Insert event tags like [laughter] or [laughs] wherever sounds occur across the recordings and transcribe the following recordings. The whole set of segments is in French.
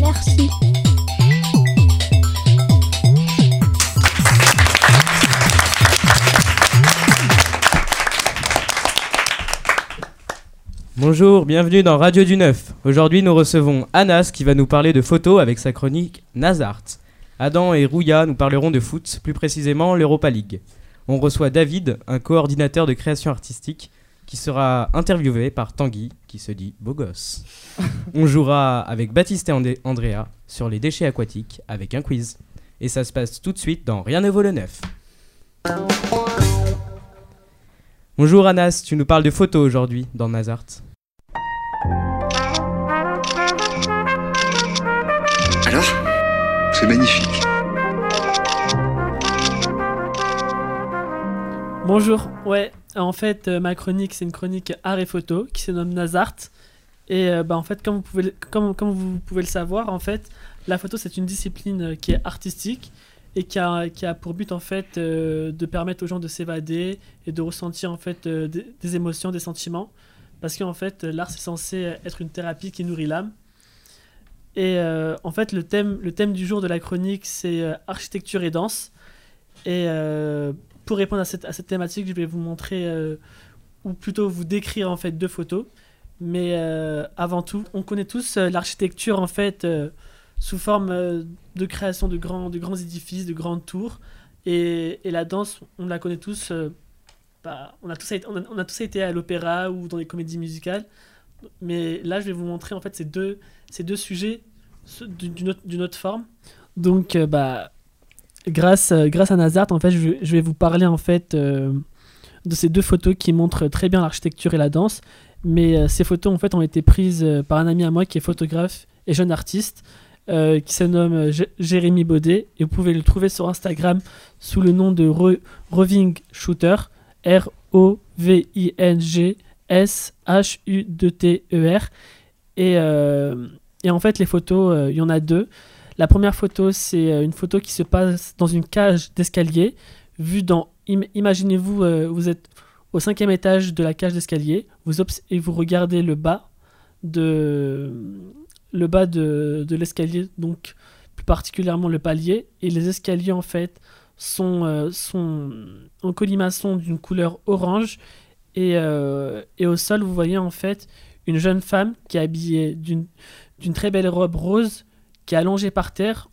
Merci. Bonjour, bienvenue dans Radio du Neuf. Aujourd'hui, nous recevons Anas qui va nous parler de photos avec sa chronique Nazart. Adam et Rouya nous parleront de foot, plus précisément l'Europa League. On reçoit David, un coordinateur de création artistique, qui sera interviewé par Tanguy, qui se dit beau gosse. [laughs] On jouera avec Baptiste et Andé- Andrea sur les déchets aquatiques avec un quiz. Et ça se passe tout de suite dans Rien ne vaut le neuf. Bonjour Anas, tu nous parles de photos aujourd'hui dans Nazart. Alors? C'est magnifique. Bonjour, ouais, en fait, euh, ma chronique, c'est une chronique art et photo qui se nomme Nazart. Et euh, bah, en fait, comme vous, pouvez, comme, comme vous pouvez le savoir, en fait, la photo, c'est une discipline euh, qui est artistique et qui a, qui a pour but, en fait, de permettre aux gens de s'évader et de ressentir, en fait, des, émotions, des sentiments. Parce qu'en fait, l'art, c'est censé être une thérapie qui nourrit l'âme. Et en fait, le thème, le thème du jour de la chronique, c'est architecture et danse. Et pour répondre à cette, à cette thématique, je vais vous montrer, euh, ou plutôt vous décrire en fait deux photos. Mais euh, avant tout, on connaît tous euh, l'architecture en fait sous forme de création de grands, de grands édifices, de grandes tours. Et, la danse, on la connaît tous. bah, on, a tous on, a, on a été à l'opéra ou dans les comédies musicales. Mais là, je vais vous montrer en fait ces deux, ces deux sujets d'une autre, autre forme. Donc, bah, grâce, euh, grâce à Nazart, en fait, je vais, vous parler en fait euh, de ces deux photos qui montrent très bien l'architecture et la danse. Mais euh, ces photos en fait ont été prises par un ami à moi qui est photographe et jeune artiste, qui se nomme Jé- Jérémy Baudet. Et vous pouvez le trouver sur Instagram sous le nom de Roving Shooter, R O V I N G S H U 2 T E R. Et, en fait, les photos, il y en a deux. La première photo, c'est euh, une photo qui se passe dans une cage d'escalier, vue dans. im- Imaginez-vous, euh, vous êtes au cinquième étage de la cage d'escalier, vous et vous regardez le bas de l'escalier, donc plus particulièrement le palier, et les escaliers en fait sont, euh, en colimaçon d'une couleur orange, et, et au sol vous voyez en fait une jeune femme qui est habillée d'une très belle robe rose qui est allongée par terre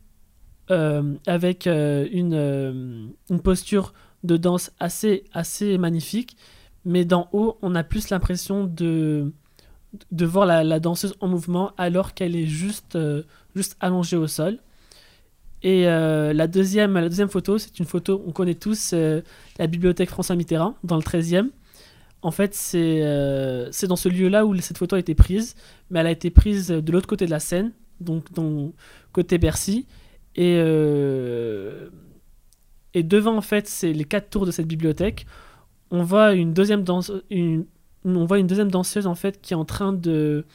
euh, avec euh, une, euh, une posture de danse assez, assez magnifique. Mais d'en haut, on a plus l'impression de, de voir la, danseuse en mouvement alors qu'elle est juste, juste allongée au sol. Et la, deuxième, la deuxième photo, c'est une photo, on connaît tous la bibliothèque François Mitterrand, dans le 13e. En fait, c'est dans ce lieu-là où cette photo a été prise, mais elle a été prise de l'autre côté de la Seine, donc côté Bercy. Et, euh, et devant, en fait, c'est les quatre tours de cette bibliothèque. On voit une deuxième danse, on voit une deuxième danseuse en fait qui est en train de,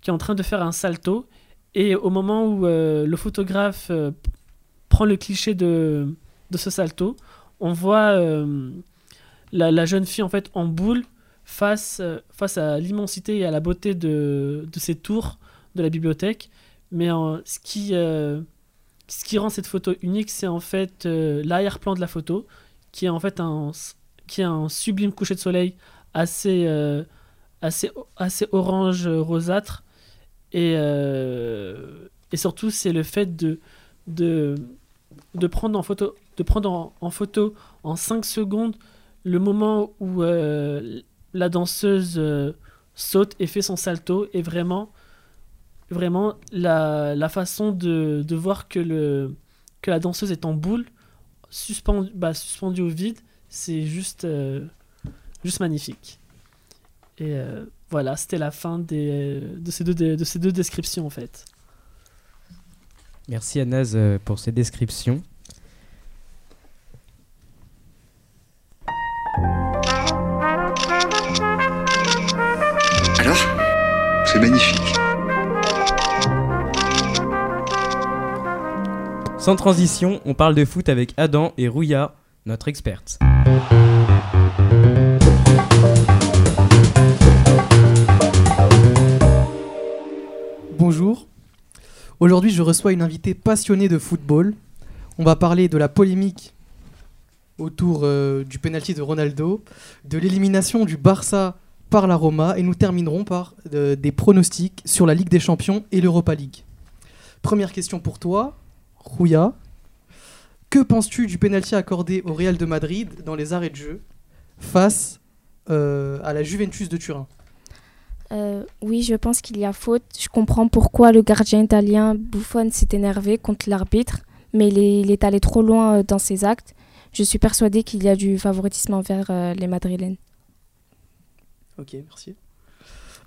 qui est en train de faire un salto. Et au moment où euh, le photographe euh, prend le cliché de, de ce salto, on voit la, la jeune fille en fait en boule face, face à l'immensité et à la beauté de, de ces tours de la bibliothèque. Mais en- ce, qui, euh, ce qui rend cette photo unique, c'est en fait euh, l'arrière-plan de la photo, qui est en fait un, qui est un sublime coucher de soleil assez, euh, assez, assez orange euh, rosâtre. Et, euh, et surtout, c'est le fait de, de, de prendre en photo, de prendre en, en photo en 5 secondes le moment où euh, la danseuse euh, saute et fait son salto est vraiment vraiment la, la façon de, de voir que, le, que la danseuse est en boule suspendue, bah, suspendue au vide c'est juste euh, juste magnifique et euh, voilà c'était la fin des, de, ces deux, de ces deux descriptions en fait Merci Anas euh, pour ces descriptions. Sans transition, on parle de foot avec Adam et Rouya, notre experte. Bonjour. Aujourd'hui, je reçois une invitée passionnée de football. On va parler de la polémique autour euh, du penalty de Ronaldo, de l'élimination du Barça par la Roma et nous terminerons par euh, des pronostics sur la Ligue des Champions et l'Europa League. Première question pour toi, Rouya. Que penses-tu du penalty accordé au Real de Madrid dans les arrêts de jeu face euh, à la Juventus de Turin? Euh, oui, je pense qu'il y a faute. Je comprends pourquoi le gardien italien Buffon s'est énervé contre l'arbitre, mais il est, il est allé trop loin euh, dans ses actes. Je suis persuadée qu'il y a du favoritisme envers les Madrilènes. Ok, merci.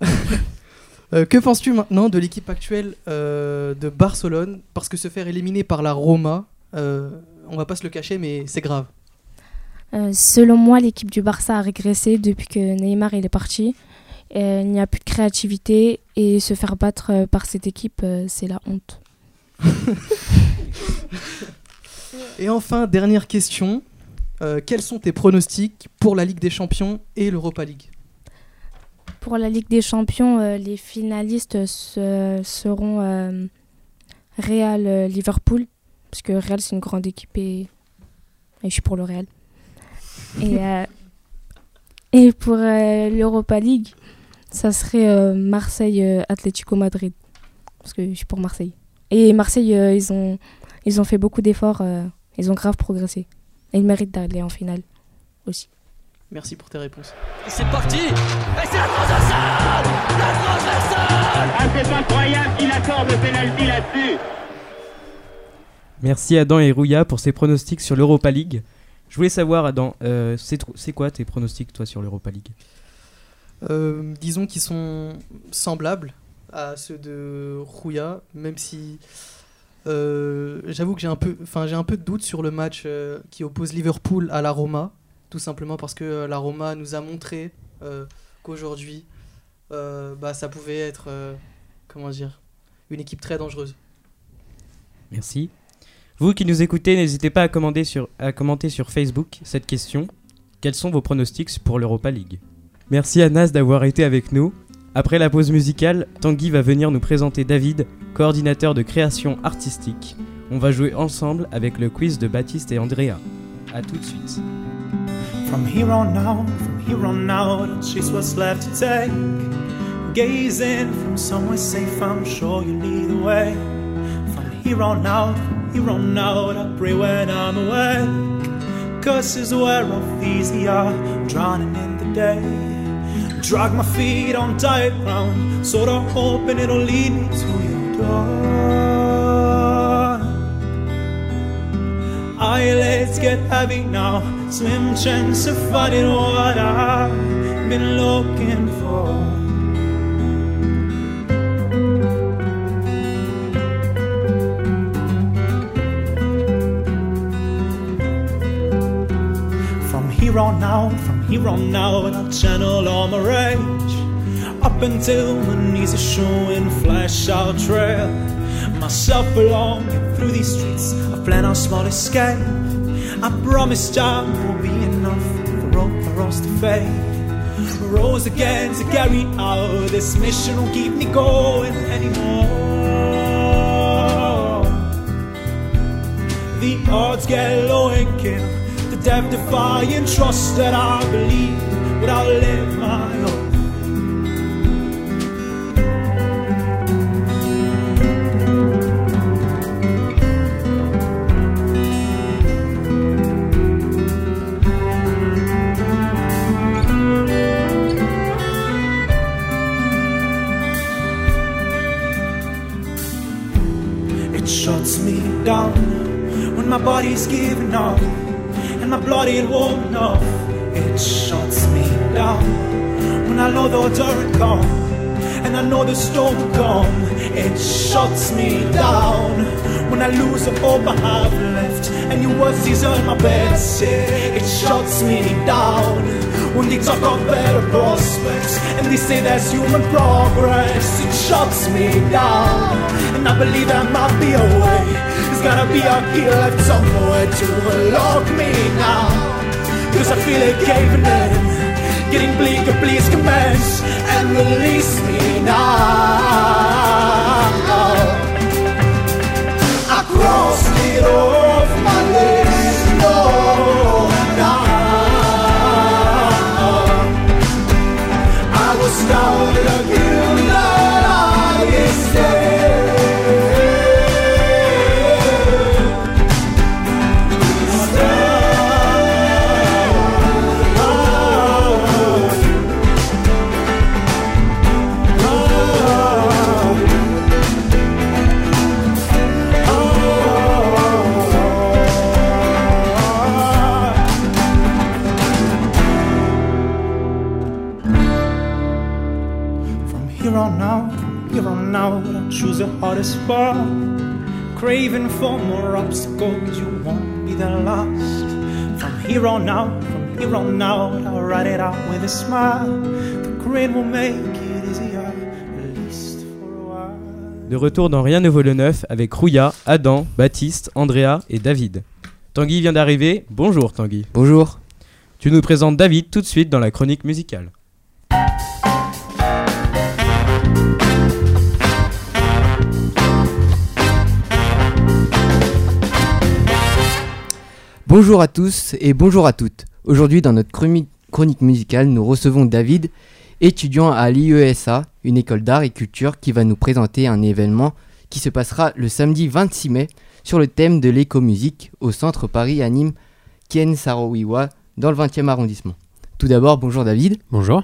[laughs] Euh, que penses-tu maintenant de l'équipe actuelle euh, de Barcelone Parce que se faire éliminer par la Roma, euh, on va pas se le cacher, mais c'est grave. Selon moi, l'équipe du Barça a régressé depuis que Neymar il est parti. Il n'y a plus de créativité et se faire battre par cette équipe, c'est la honte. [laughs] Et enfin, dernière question. Quels sont tes pronostics pour la Ligue des Champions et l'Europa League? Pour la Ligue des Champions, euh, les finalistes se- seront euh, Real euh, Liverpool, parce que Real c'est une grande équipe et, et je suis pour le Real. Et, [laughs] et pour l'Europa League, ça serait Marseille Atlético Madrid, parce que je suis pour Marseille. Et Marseille, ils, ont, ils ont fait beaucoup d'efforts, ils ont grave progressé. Et ils méritent d'aller en finale aussi. Merci pour tes réponses. Et c'est parti Et c'est la transversale La transversale Ah, c'est incroyable qu'il accorde le penalty là-dessus. Merci Adam et Rouya pour ces pronostics sur l'Europa League. Je voulais savoir, Adam, euh, c'est quoi tes pronostics, toi, sur l'Europa League? Euh, disons qu'ils sont semblables à ceux de Rouya, même si euh, j'avoue que j'ai un peu, enfin j'ai un peu de doute sur le match euh, qui oppose Liverpool à la Roma, tout simplement parce que euh, la Roma nous a montré euh, qu'aujourd'hui, euh, bah, ça pouvait être, euh, comment dire, une équipe très dangereuse. Merci. Vous qui nous écoutez, n'hésitez pas à, commander sur- à commenter sur Facebook cette question. Quels sont vos pronostics pour l'Europa League? Merci à Nas d'avoir été avec nous. Après la pause musicale, Tanguy va venir nous présenter David, coordinateur de création artistique. On va jouer ensemble avec le quiz de Baptiste et Andrea. A tout de suite. From here on out, from here on out, I'll what's left to take. Gazing from somewhere safe, I'm sure you'll lead the way. From here on out, from here on out, I pray when I'm awake. Cause is where off easy are, drowning in the day. Drag my feet on tight ground, sort of hoping it'll lead me to your door. Eyelids get heavy now. Slim chance of finding what I've been looking for. From here on out, from here on out, I'll channel all my rage. Up until my knees are showing flash out trail. Myself belonging through these streets, I plan a small escape. I promise time will be enough for all for us to fade. Rose again to carry out this mission won't keep me going anymore. The odds get low and kill the death defying trust that I believe but I'll live my own. Down when my body's giving up and my blood ain't warm enough. It shuts me down when I know the odor come and I know the storm come. It shuts me down when I lose the hope I have left and you was on my bed. It shuts me down when they talk of better prospects and they say there's human progress. It shuts me down and I believe there might be a way. There's gotta be a key left somewhere to unlock me now. Cause I feel it caving in. Getting bleaker, please commence and release me now. On out, from here on out, I'll write it out with a smile. The grin will make it easier, at least for a while. De retour dans Rien ne vaut le neuf avec Rouya, Adam, Baptiste, Andrea et David. Tanguy vient d'arriver. Bonjour Tanguy. Bonjour. Tu nous présentes David tout de suite dans la chronique musicale. Bonjour à tous et bonjour à toutes. Aujourd'hui, dans notre chroni- chronique musicale, nous recevons David, étudiant à l'IESA, une école d'art et culture, qui va nous présenter un événement qui se passera le samedi 26 mai sur le thème de l'écomusique au centre Paris à Nîmes, Kien Sarowiwa, dans le 20e arrondissement. Tout d'abord, bonjour David. Bonjour.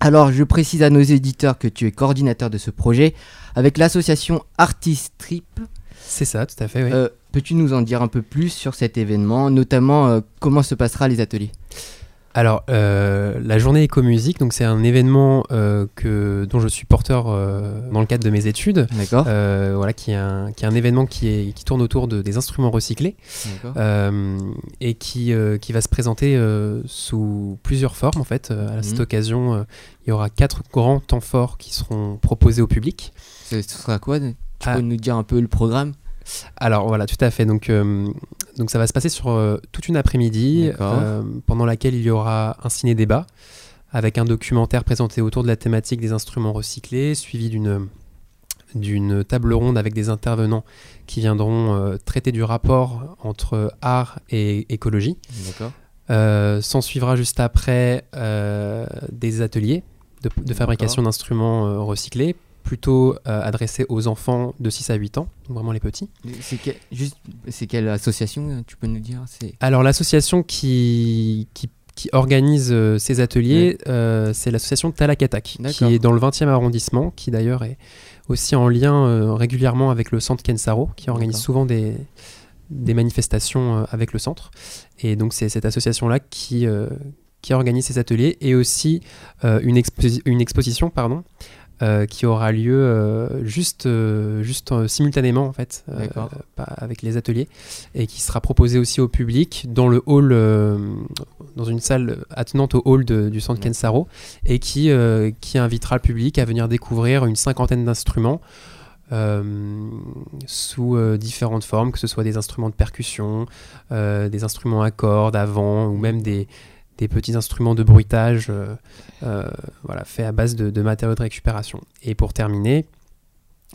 Alors, je précise à nos éditeurs que tu es coordinateur de ce projet avec l'association Artist Trip. C'est ça, tout à fait, oui. Euh, Peux-tu nous en dire un peu plus sur cet événement, notamment euh, comment se passera les ateliers? Alors, euh, la journée écomusique, donc c'est un événement euh, que, dont je suis porteur euh, dans le cadre de mes études. D'accord. Voilà, qui est, un, qui est un événement qui, est, qui tourne autour de, des instruments recyclés et qui, qui va se présenter sous plusieurs formes en fait. À cette Mhm. occasion, il y aura quatre grands temps forts qui seront proposés au public. Ce sera quoi? Tu Ah. peux nous dire un peu le programme? Alors voilà, tout à fait. Donc, euh, donc ça va se passer sur euh, toute une après-midi, euh, pendant laquelle il y aura un ciné-débat avec un documentaire présenté autour de la thématique des instruments recyclés, suivi d'une d'une table ronde avec des intervenants qui viendront traiter du rapport entre art et écologie. S'en suivra juste après des ateliers de, de fabrication d'instruments recyclés, plutôt euh, adressés aux enfants de 6 à 8 ans, donc vraiment les petits. C'est que- juste, c'est quelle association euh, Tu peux nous dire C'est? Alors l'association qui, qui, qui organise euh, ces ateliers, euh, c'est l'association Talakatak, qui est dans le 20e arrondissement, qui d'ailleurs est aussi en lien euh, régulièrement avec le centre Kensaro, qui organise D'accord. souvent des, des manifestations avec le centre. Et donc c'est cette association-là qui, qui organise ces ateliers et aussi une, une exposition pardon, euh, qui aura lieu euh, juste, euh, juste simultanément en fait avec les ateliers et qui sera proposée aussi au public dans le hall dans une salle attenante au hall de- du centre. Kensaro et qui, qui invitera le public à venir découvrir une cinquantaine d'instruments sous différentes formes, que ce soit des instruments de percussion, des instruments à cordes, à vent, ou même des, des petits instruments de bruitage euh, euh, voilà, faits à base de, de matériaux de récupération. Et pour terminer,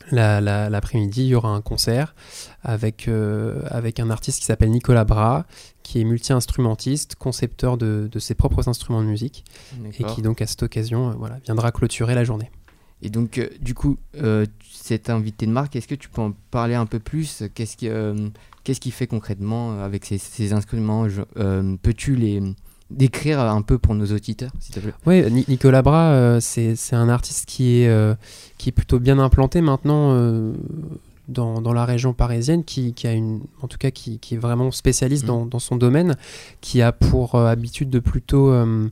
la- la- l'après-midi, il y aura un concert avec, euh, avec un artiste qui s'appelle Nicolas Bras, qui est multi-instrumentiste, concepteur de, de ses propres instruments de musique, et qui donc à cette occasion euh, voilà, viendra clôturer la journée. Et donc, euh, du coup, cet invité de marque, est-ce que tu peux en parler un peu plus? Qu'est-ce qui, qu'est-ce qu'il fait concrètement avec ces, ces instruments? Peux-tu les décrire un peu pour nos auditeurs, s'il te plaît Oui, Ni- Nicolas Bras, euh, c'est c'est un artiste qui est, euh, qui est plutôt bien implanté maintenant euh, dans, dans la région parisienne, qui, qui a une, en tout cas qui, qui est vraiment spécialiste Mhm. dans, dans son domaine, qui a pour habitude de plutôt hum,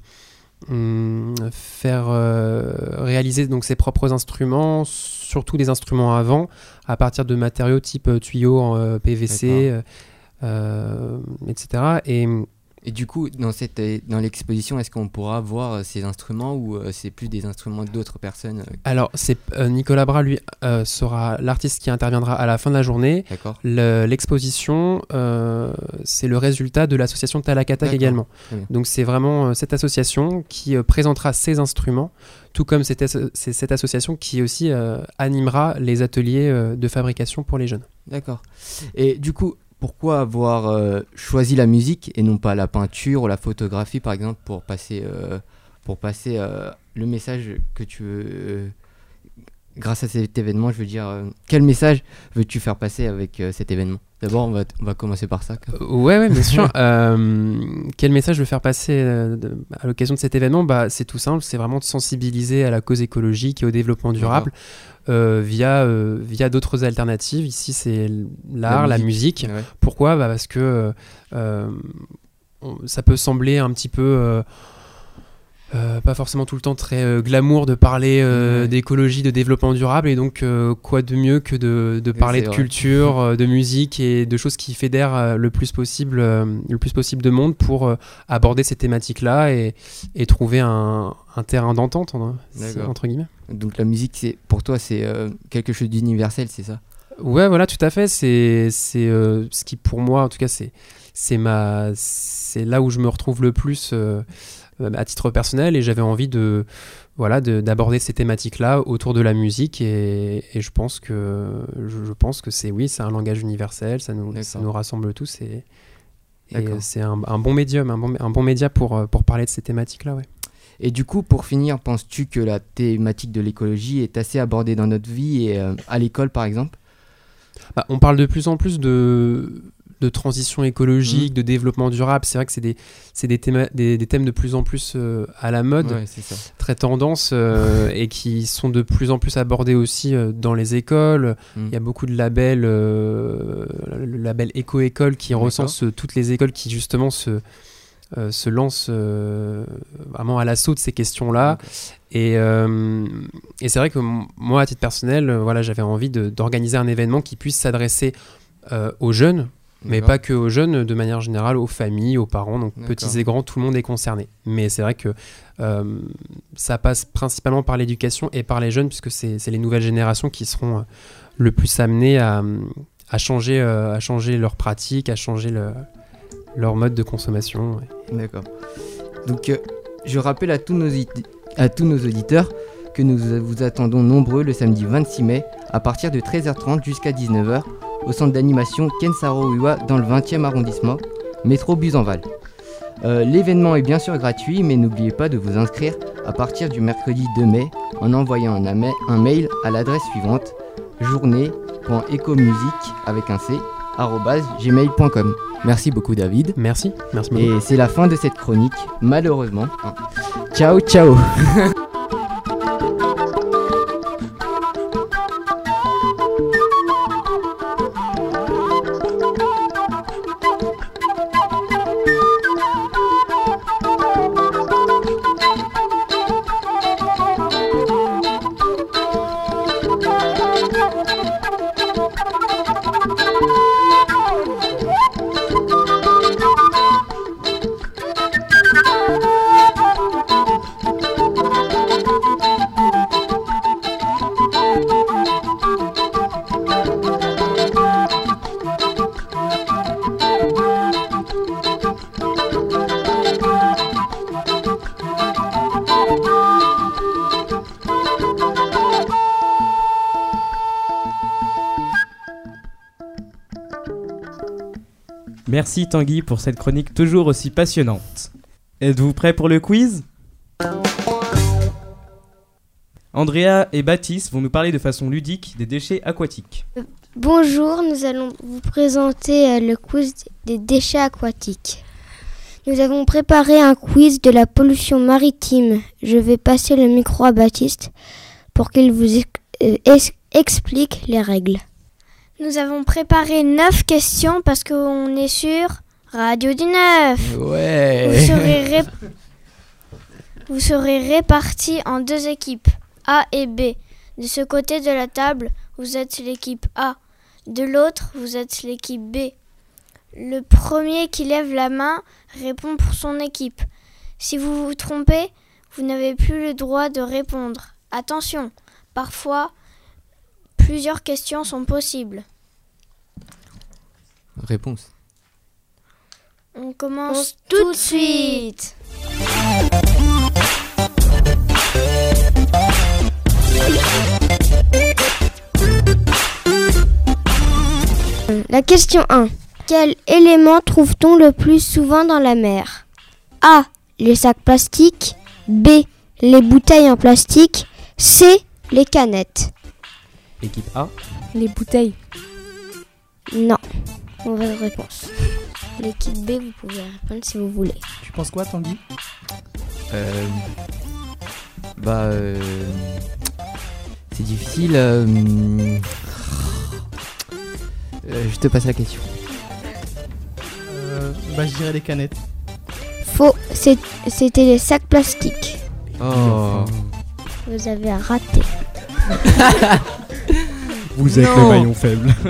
faire réaliser donc ses propres instruments, surtout des instruments à vent, à partir de matériaux type tuyaux en PVC, etc. Et Et du coup, dans, cette, dans l'exposition, est-ce qu'on pourra voir euh, ces instruments ou euh, c'est plus des instruments d'autres personnes euh, Alors, c'est euh, Nicolas Bras, lui, euh, sera l'artiste qui interviendra à la fin de la journée. D'accord Le- L'exposition, euh, c'est le résultat de l'association Talakatak également. Donc, c'est vraiment cette association qui présentera ses instruments, tout comme as- c'est cette association qui aussi animera les ateliers de fabrication pour les jeunes. D'accord. Et du coup, pourquoi avoir euh, choisi la musique et non pas la peinture ou la photographie, par exemple, pour passer, euh, pour passer euh, le message que tu veux. Grâce à cet événement, je veux dire, euh, quel message veux-tu faire passer avec euh, cet événement? D'abord, on va, on va commencer par ça. quoi. Euh, Ouais, ouais, bien sûr. [laughs] Euh, quel message je veux faire passer de- à l'occasion de cet événement? Bah, C'est tout simple, c'est vraiment de sensibiliser à la cause écologique et au développement durable via, via d'autres alternatives. Ici, c'est l'art, la musique. Ouais. Pourquoi? Bah, Parce que ça peut sembler un petit peu... euh, pas forcément tout le temps très euh, glamour de parler euh, d'écologie, de développement durable, et donc quoi de mieux que de, de parler de vrai. culture, de musique et de choses qui fédèrent le plus possible, le plus possible de monde pour aborder ces thématiques-là et, et trouver un, un terrain d'entente en- D'accord. entre guillemets. Donc la musique, c'est pour toi, c'est quelque chose d'universel, c'est ça? Ouais, voilà, tout à fait. C'est c'est ce qui pour moi, en tout cas, c'est c'est ma c'est là où je me retrouve le plus euh, à titre personnel et j'avais envie de voilà de- d'aborder ces thématiques-là autour de la musique et, et je pense que je, je pense que c'est oui, c'est un langage universel, ça nous ça nous rassemble tous et, et c'est un, un bon médium, un bon, un bon média pour euh, pour parler de ces thématiques-là, ouais. Et du coup, pour finir, penses-tu que la thématique de l'écologie est assez abordée dans notre vie et euh, à l'école, par exemple? Bah, on parle de plus en plus de, de transition Mmh. écologique, de développement durable. C'est vrai que c'est des, des, thèmes, des, des thèmes de plus en plus euh, à la mode, Ouais, c'est ça. très tendance, euh, et qui sont de plus en plus abordés aussi euh, dans les écoles. Mmh. Il y a beaucoup de labels, le label Éco-École qui recense toutes les écoles qui justement se, euh, se lancent euh, vraiment à l'assaut de ces questions-là. Et, euh, et c'est vrai que moi, à titre personnel, voilà, j'avais envie d'organiser un événement qui puisse s'adresser aux jeunes, mais pas que aux jeunes, de manière générale, aux familles, aux parents, donc petits et grands, tout le monde est concerné. Mais c'est vrai que euh, ça passe principalement par l'éducation et par les jeunes, puisque c'est les nouvelles générations qui seront euh, le plus amenées à, à, changer, euh, à changer leurs pratiques, à changer le- leur mode de consommation. ouais. D'accord. Donc, euh, je rappelle à tous, nos à tous nos auditeurs que nous vous attendons nombreux le samedi 26 mai à partir de 13h30 jusqu'à 19h au centre d'animation Kensaro Uwa dans le 20e arrondissement, métro Buzenval. Euh, L'événement est bien sûr gratuit, mais n'oubliez pas de vous inscrire à partir du mercredi 2 mai en envoyant un, mail à l'adresse suivante journée.ecomusique avec un c gmail.com. Merci beaucoup David. Merci, merci beaucoup. Et c'est la fin de cette chronique, malheureusement. Ciao, ciao [laughs] Merci Tanguy pour cette chronique toujours aussi passionnante. Êtes-vous prêts pour le quiz? Andrea et Baptiste vont nous parler de façon ludique des déchets aquatiques. Bonjour, nous allons vous présenter euh, le quiz des déchets aquatiques. Nous avons préparé un quiz de la pollution maritime. Je vais passer le micro à Baptiste pour qu'il vous euh, ex- explique les règles. Nous avons préparé 9 questions parce qu'on est sur Radio du 9. Ouais. Vous serez, ré- [laughs] vous serez répartis en deux équipes, A et B. De ce côté de la table, vous êtes l'équipe A. De l'autre, vous êtes l'équipe B. Le premier qui lève la main répond pour son équipe. Si vous vous trompez, vous n'avez plus le droit de répondre. Attention, parfois, plusieurs questions sont possibles. Réponse. On commence tout de suite. La question 1. Quel élément trouve-t-on le plus souvent dans la mer? A. Les sacs plastiques. B. Les bouteilles en plastique. C. Les canettes. Équipe A. Les bouteilles. Non. Mauvaise réponse. L'équipe B, vous pouvez répondre si vous voulez. Tu penses quoi, Tanguy? Euh, bah, euh, c'est difficile. euh, euh, je te passe la question. Euh, Bah, je dirais les canettes. Faux, c'est- c'était les sacs plastiques. Oh. Vous avez raté. [laughs] Vous êtes Non. le maillon faible. [laughs]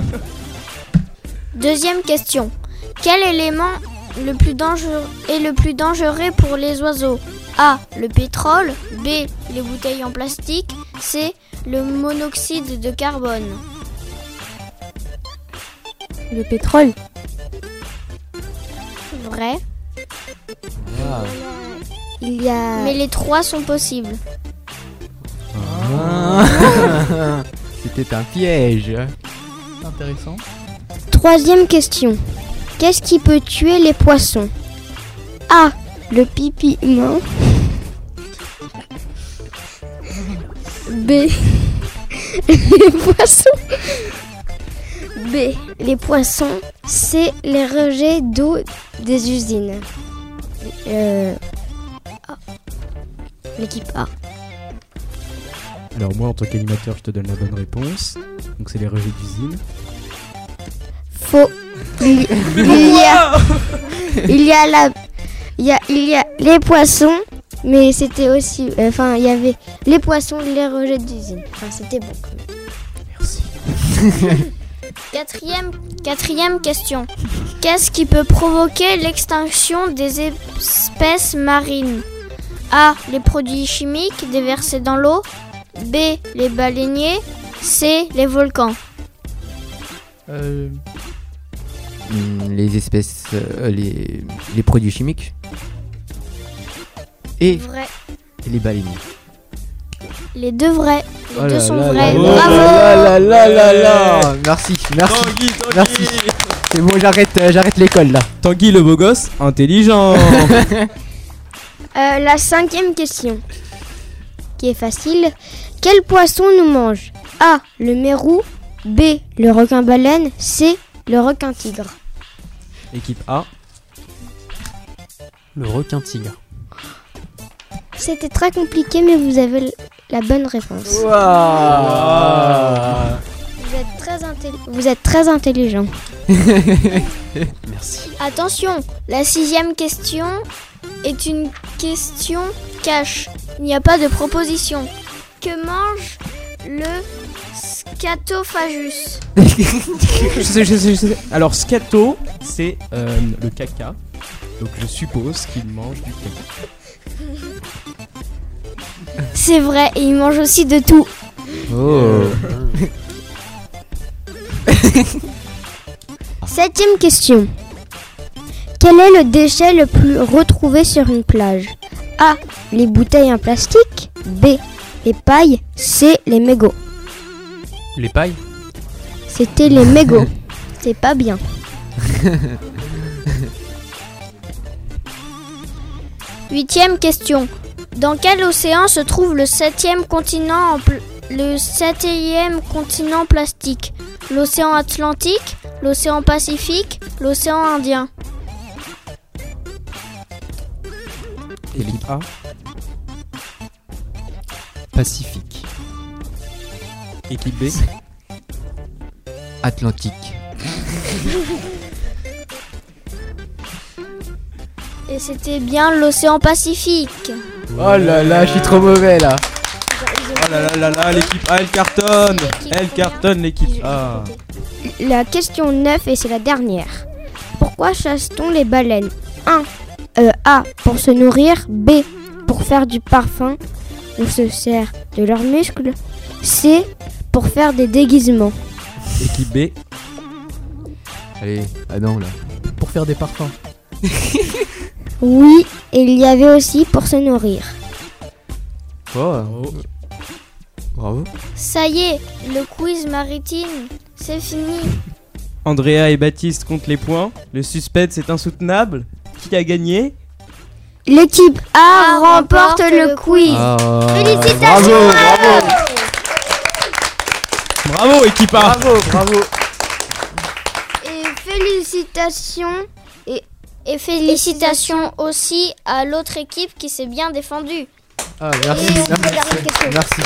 Deuxième question. Quel élément le plus dangereux est le plus dangereux pour les oiseaux? A. Le pétrole. B. Les bouteilles en plastique. C. Le monoxyde de carbone. Le pétrole. Vrai. Ah. Il y a. Mais les trois sont possibles. Ah. [laughs] C'était un piège. Intéressant. Troisième question. Qu'est-ce qui peut tuer les poissons? A. Le pipi humain. B. Les poissons. B. Les poissons. C. Les rejets d'eau des usines. Euh. L'équipe A. Alors moi en tant qu'animateur je te donne la bonne réponse. Donc c'est les rejets d'usine. Faux. Il, il y a, il y a la, il y a, il y a les poissons, mais c'était aussi, euh, enfin, il y avait les poissons, les rejets d'usine. Enfin, c'était bon. Quand même. Merci. [laughs] Quatrième, quatrième question. Qu'est-ce qui peut provoquer l'extinction des espèces marines? A. Les produits chimiques déversés dans l'eau. B. Les baleiniers. C. Les volcans. Euh, les espèces, euh, les, les produits chimiques. Et Vrai. les baleiniers. Les deux vrais. Les Oh deux sont là vrais. là Bravo. là là là là là Merci, merci. Tanguy, Tanguy. Merci. C'est bon, j'arrête, euh, j'arrête l'école là. Tanguy le beau gosse, intelligent. [laughs] Euh, la cinquième question, qui est facile. Quel poisson nous mange? A. Le mérou. B. Le requin-baleine. C. Le requin-tigre. Équipe A. Le requin tigre. C'était très compliqué, mais vous avez la bonne réponse. Waouh. Vous êtes très, intelli- vous êtes très intelligent. [laughs] Merci. Attention, la sixième question est une question cash. Il n'y a pas de proposition. Que mange le scatophagus [laughs] je sais, je sais, je sais. Alors scato, c'est euh, le caca. Donc je suppose qu'il mange du caca. C'est vrai, et il mange aussi de tout. Oh. [laughs] Septième question. Quel est le déchet le plus retrouvé sur une plage? A. Les bouteilles en plastique. B. Les pailles. C. Les mégots. Les pailles C'était les mégots. [laughs] C'est pas bien. [laughs] Huitième question. Dans quel océan se trouve le septième continent, en pl- le septième continent plastique? L'océan Atlantique, l'océan Pacifique, l'océan Indien. Équipe A. Pacifique. Équipe B. Atlantique. Et c'était bien l'océan Pacifique. Oh là là, je suis trop mauvais là. Oh là là là là, l'équipe A elle cartonne. Elle cartonne l'équipe A. La question 9 et c'est la dernière. Pourquoi chasse-t-on les baleines? 1. A. Pour se nourrir. B. Pour faire du parfum. On se sert de leurs muscles. C. Pour faire des déguisements. Équipe B. Allez, ah non là. pour faire des parfums. [laughs] Oui, et il y avait aussi pour se nourrir. Oh. Oh. Bravo. Ça y est, le quiz maritime, c'est fini. [laughs] Andrea et Baptiste comptent les points. Le suspense est insoutenable. Qui a gagné? L'équipe A remporte le quiz. Ah, Félicitations Bravo, bravo. Bravo équipe A. Bravo, bravo. Et félicitations et, et félicitations aussi à l'autre équipe qui s'est bien défendue. Ah, merci. Et on peut Merci. quelque.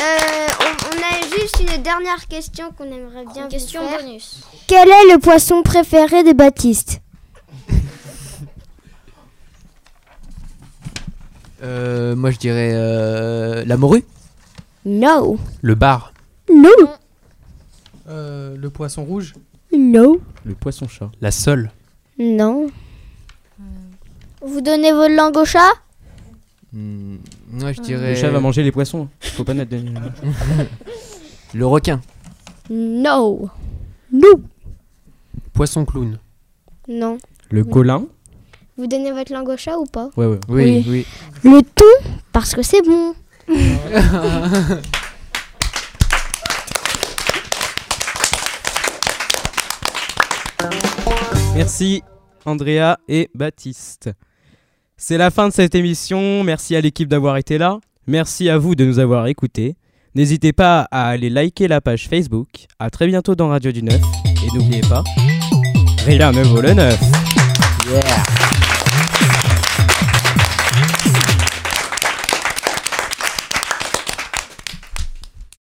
Euh, on, on a juste une dernière question qu'on aimerait bien vous question faire. bonus. Quel est le poisson préféré de Baptiste Euh, moi je dirais euh, la morue. No. Le bar. No. Euh, le poisson rouge. No. Le poisson-chat. La sole. Non. Vous donnez votre langue au chat? Hmm, moi je Le dirais chat va manger les poissons. Faut pas mettre de... [laughs] le requin. No. No. Poisson clown. Non. Le colin. Vous donnez votre langue au chat ou pas? Ouais, ouais. Oui, oui. Le thon, parce que c'est bon. [laughs] Merci Andrea et Baptiste. C'est la fin de cette émission. Merci à l'équipe d'avoir été là. Merci à vous de nous avoir écoutés. N'hésitez pas à aller liker la page Facebook. À très bientôt dans Radio du Neuf. Et n'oubliez pas, rien ne vaut le neuf.